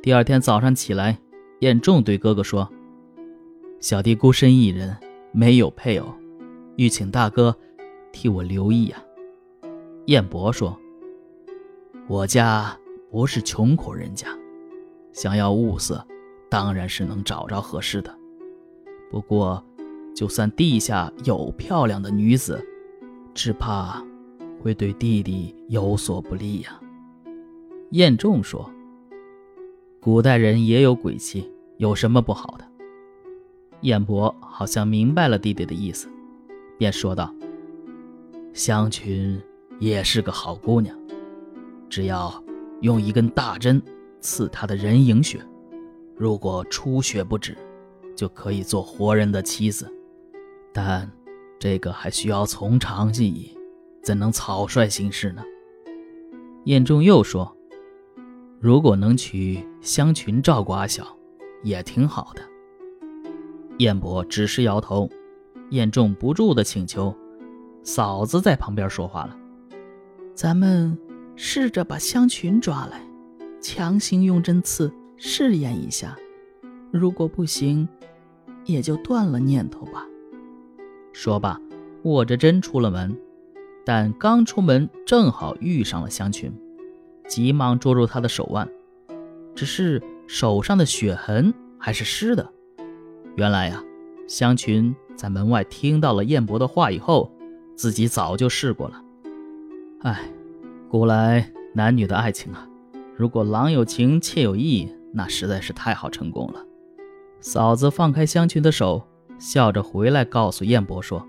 第二天早上起来，彦仲对哥哥说：“小弟孤身一人，没有配偶，欲请大哥替我留意呀。”彦伯说：“我家不是穷苦人家，想要物色，当然是能找着合适的。不过，就算地下有漂亮的女子，只怕会对弟弟有所不利呀。”彦仲说。古代人也有鬼妻，有什么不好的？燕伯好像明白了弟弟的意思，便说道：“香群也是个好姑娘，只要用一根大针刺她的人影穴，如果出血不止，就可以做活人的妻子。但这个还需要从长计议，怎能草率行事呢？”燕仲又说。如果能娶香群照顾阿晓，也挺好的。燕伯只是摇头，燕仲不住的请求。嫂子在旁边说话了：“咱们试着把香群抓来，强行用针刺试验一下。如果不行，也就断了念头吧。”说罢，握着针出了门。但刚出门，正好遇上了香群。急忙捉住他的手腕，只是手上的血痕还是湿的。原来呀，香群在门外听到了燕伯的话以后，自己早就试过了。唉，古来男女的爱情啊，如果郎有情，妾有意，那实在是太好成功了。嫂子放开香群的手，笑着回来告诉燕伯说：“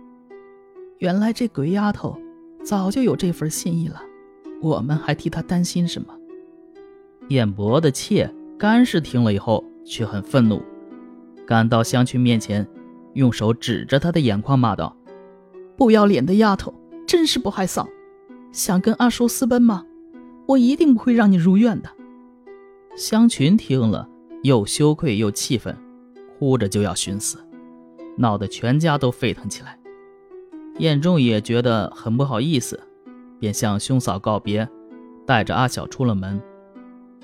原来这鬼丫头早就有这份心意了。”我们还替他担心什么？燕伯的妾甘氏听了以后，却很愤怒，赶到香群面前，用手指着他的眼眶骂道：“不要脸的丫头，真是不害臊！想跟阿叔私奔吗？我一定不会让你如愿的。”香群听了，又羞愧又气愤，哭着就要寻死，闹得全家都沸腾起来。燕仲也觉得很不好意思。便向兄嫂告别，带着阿晓出了门。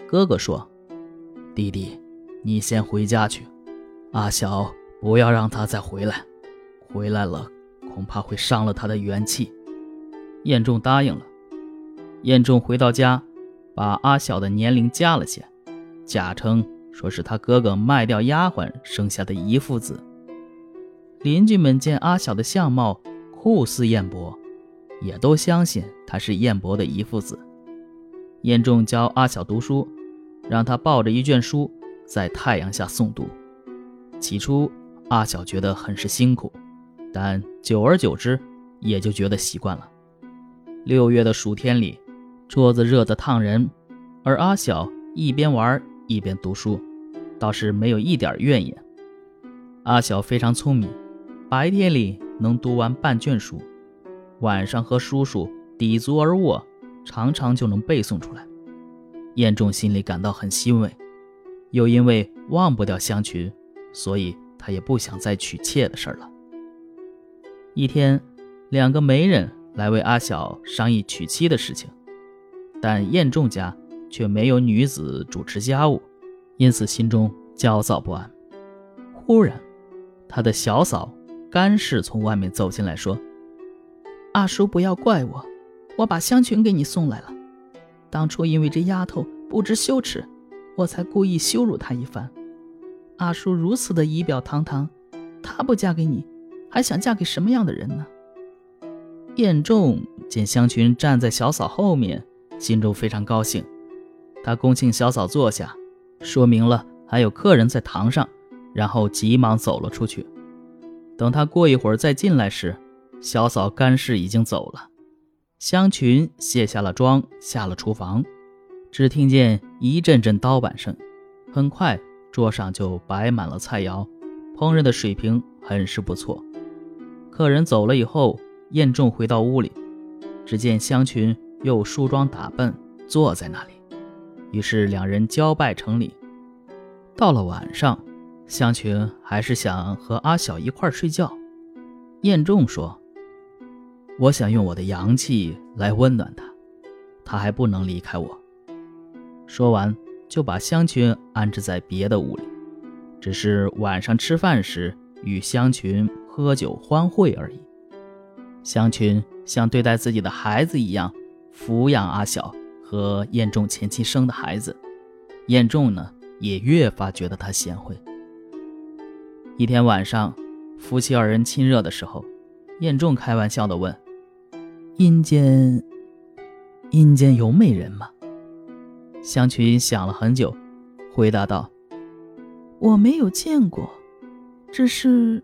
哥哥说：“弟弟，你先回家去，阿晓不要让他再回来，回来了恐怕会伤了他的元气。”燕仲答应了。燕仲回到家，把阿晓的年龄加了些，假称说是他哥哥卖掉丫鬟生下的遗腹子。邻居们见阿晓的相貌酷似燕伯。也都相信他是燕伯的遗父子。燕仲教阿小读书，让他抱着一卷书在太阳下诵读。起初，阿晓觉得很是辛苦，但久而久之，也就觉得习惯了。六月的暑天里，桌子热得烫人，而阿晓一边玩一边读书，倒是没有一点怨言。阿小非常聪明，白天里能读完半卷书。晚上和叔叔抵足而卧，常常就能背诵出来。燕仲心里感到很欣慰，又因为忘不掉香群，所以他也不想再娶妾的事了。一天，两个媒人来为阿晓商议娶妻的事情，但燕仲家却没有女子主持家务，因此心中焦躁不安。忽然，他的小嫂甘氏从外面走进来，说。阿叔，不要怪我，我把香群给你送来了。当初因为这丫头不知羞耻，我才故意羞辱她一番。阿叔如此的仪表堂堂，她不嫁给你，还想嫁给什么样的人呢？晏仲见香群站在小嫂后面，心中非常高兴。他恭请小嫂坐下，说明了还有客人在堂上，然后急忙走了出去。等他过一会儿再进来时，小嫂甘氏已经走了，香群卸下了妆，下了厨房，只听见一阵阵刀板声。很快，桌上就摆满了菜肴，烹饪的水平很是不错。客人走了以后，晏仲回到屋里，只见香群又梳妆打扮，坐在那里。于是两人交拜成礼。到了晚上，香群还是想和阿晓一块睡觉。晏仲说。我想用我的阳气来温暖他，他还不能离开我。说完，就把香群安置在别的屋里，只是晚上吃饭时与香群喝酒欢会而已。香群像对待自己的孩子一样抚养阿晓和燕仲前妻生的孩子，燕仲呢也越发觉得他贤惠。一天晚上，夫妻二人亲热的时候，燕仲开玩笑地问：“阴间，阴间有美人吗？”香群想了很久，回答道：“我没有见过，只是，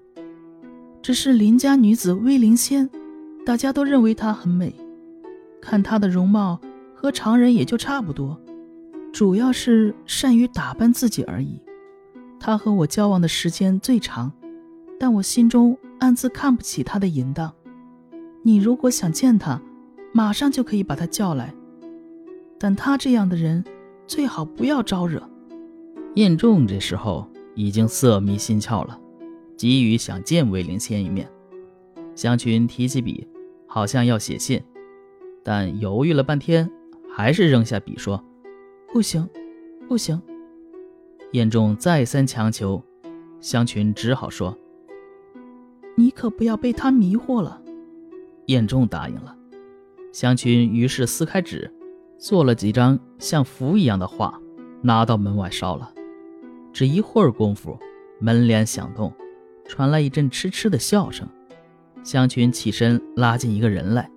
只是邻家女子威灵仙，大家都认为她很美，看她的容貌和常人也就差不多，主要是善于打扮自己而已。”她和我交往的时间最长，但我心中暗自看不起她的淫荡。你如果想见他，马上就可以把他叫来。但他这样的人，最好不要招惹。燕仲这时候已经色迷心窍了，急于想见魏灵仙一面。香群提起笔，好像要写信，但犹豫了半天，还是扔下笔说：“不行，不行。”燕仲再三强求，香群只好说：“你可不要被他迷惑了。”燕仲答应了。香群于是撕开纸，做了几张像符一样的画，拿到门外烧了。只一会儿功夫，门帘响动，传来一阵痴痴的笑声。香群起身拉进一个人来，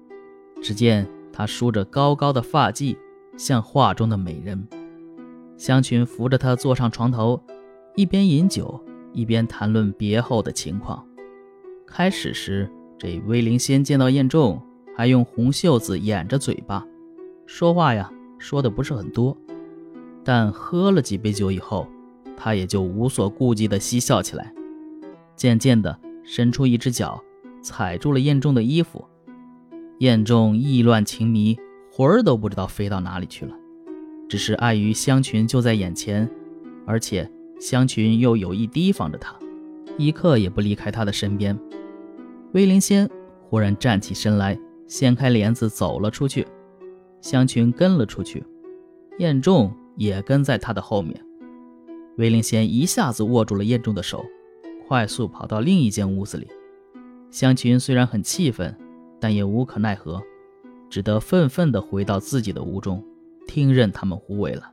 只见他梳着高高的发髻，像画中的美人。香群扶着他坐上床头，一边饮酒，一边谈论别后的情况。开始时，这威灵仙见到燕仲，还用红袖子掩着嘴巴，说话呀，说的不是很多。但喝了几杯酒以后，他也就无所顾忌地嬉笑起来。渐渐地，伸出一只脚，踩住了燕仲的衣服。燕仲意乱情迷，魂儿都不知道飞到哪里去了。只是碍于香群就在眼前，而且香群又有意提防着他，一刻也不离开他的身边。威灵仙忽然站起身来，掀开帘子走了出去，香群跟了出去，燕仲也跟在他的后面。威灵仙一下子握住了燕仲的手，快速跑到另一间屋子里。香群虽然很气愤，但也无可奈何，只得愤愤地回到自己的屋中。听任他们胡为了。